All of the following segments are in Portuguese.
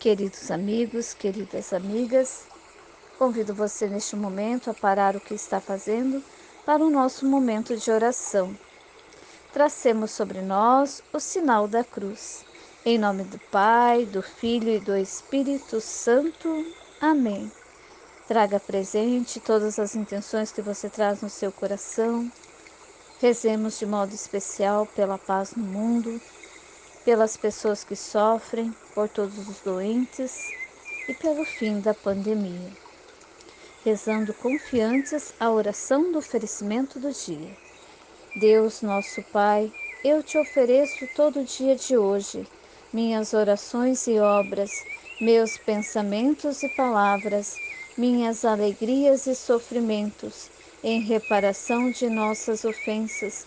Queridos amigos, queridas amigas, convido você neste momento a parar o que está fazendo para o nosso momento de oração. Tracemos sobre nós o sinal da cruz. Em nome do Pai, do Filho e do Espírito Santo. Amém. Traga presente todas as intenções que você traz no seu coração. Rezemos de modo especial pela paz no mundo, pelas pessoas que sofrem, por todos os doentes e pelo fim da pandemia. Rezando confiantes a oração do oferecimento do dia. Deus, nosso Pai, eu te ofereço todo o dia de hoje, minhas orações e obras, meus pensamentos e palavras, minhas alegrias e sofrimentos, em reparação de nossas ofensas,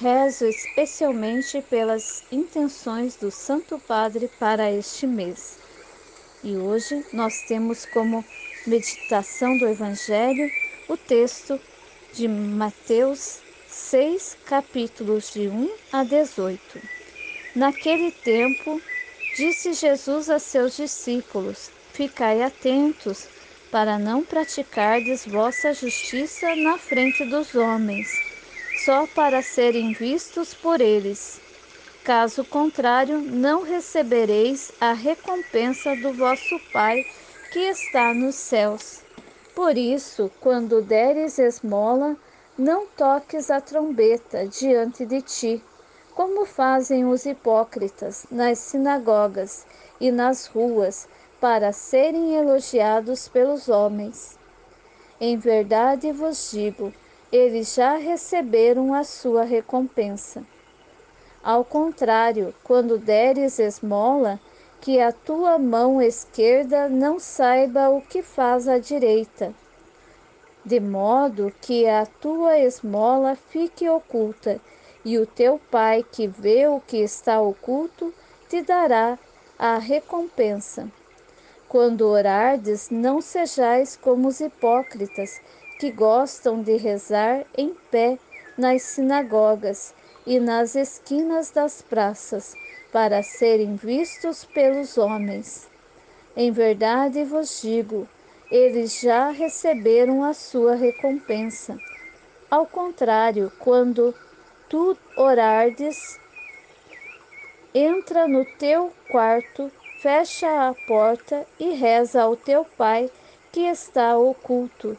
rezo especialmente pelas intenções do Santo Padre para este mês. E hoje nós temos como meditação do Evangelho o texto de Mateus 6, capítulos de 1 a 18. Naquele tempo, disse Jesus a seus discípulos: Ficai atentos para não praticardes vossa justiça na frente dos homens, só para serem vistos por eles Caso contrário, não recebereis a recompensa do vosso Pai que está nos céus. Por isso, quando deres esmola, não toques a trombeta diante de ti, como fazem os hipócritas nas sinagogas e nas ruas, para serem elogiados pelos homens. Em verdade vos digo, eles já receberam a sua recompensa. Ao contrário, quando deres esmola, que a tua mão esquerda não saiba o que faz a direita, de modo que a tua esmola fique oculta, e o teu pai que vê o que está oculto te dará a recompensa. Quando orardes, não sejais como os hipócritas, que gostam de rezar em pé nas sinagogas e nas esquinas das praças, para serem vistos pelos homens. Em verdade vos digo, eles já receberam a sua recompensa. Ao contrário, quando tu orardes, entra no teu quarto, fecha a porta e reza ao teu pai que está oculto,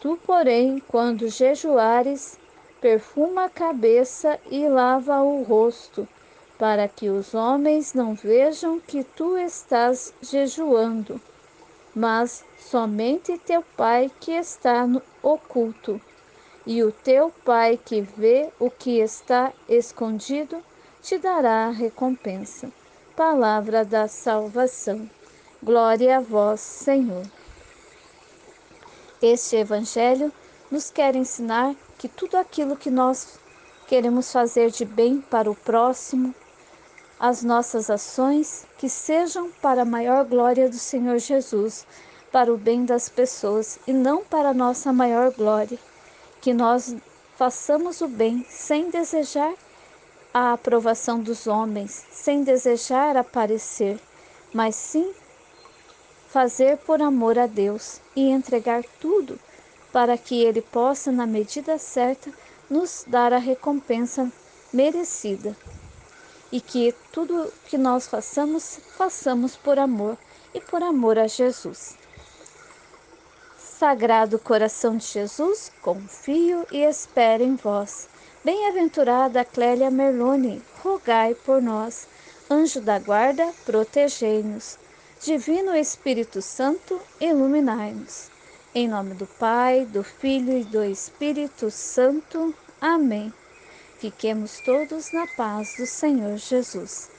Tu, porém, quando jejuares, perfuma a cabeça e lava o rosto, para que os homens não vejam que tu estás jejuando, mas somente teu Pai que está no oculto. E o teu Pai que vê o que está escondido te dará a recompensa. Palavra da salvação. Glória a vós, Senhor. Este evangelho nos quer ensinar que tudo aquilo que nós queremos fazer de bem para o próximo, as nossas ações, que sejam para a maior glória do Senhor Jesus, para o bem das pessoas e não para a nossa maior glória. Que nós façamos o bem sem desejar a aprovação dos homens, sem desejar aparecer, mas sim fazer por amor a Deus e entregar tudo para que Ele possa, na medida certa, nos dar a recompensa merecida. E que tudo que nós façamos, façamos por amor e por amor a Jesus. Sagrado coração de Jesus, confio e espero em vós. Bem-aventurada Clélia Merlone, rogai por nós. Anjo da guarda, protegei-nos. Divino Espírito Santo, iluminai-nos. Em nome do Pai, do Filho e do Espírito Santo. Amém. Fiquemos todos na paz do Senhor Jesus.